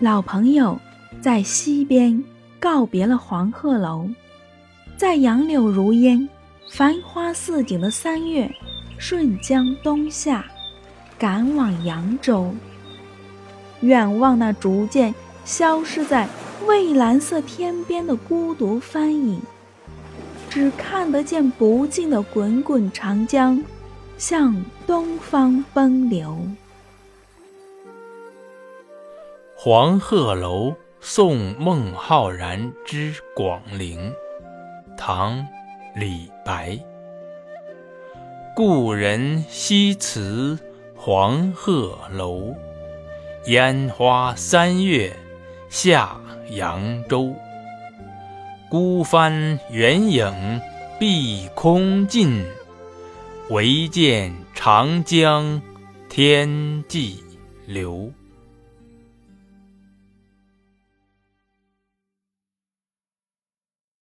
老朋友在西边告别了黄鹤楼，在杨柳如烟、繁花似锦的三月，顺江东下，赶往扬州。远望那逐渐消失在蔚蓝色天边的孤独帆影，只看得见不尽的滚滚长江向东方奔流。黄鹤楼送孟浩然之广陵，唐·李白。故人西辞黄鹤楼，烟花三月下扬州。孤帆远影碧空尽，唯见长江天际流。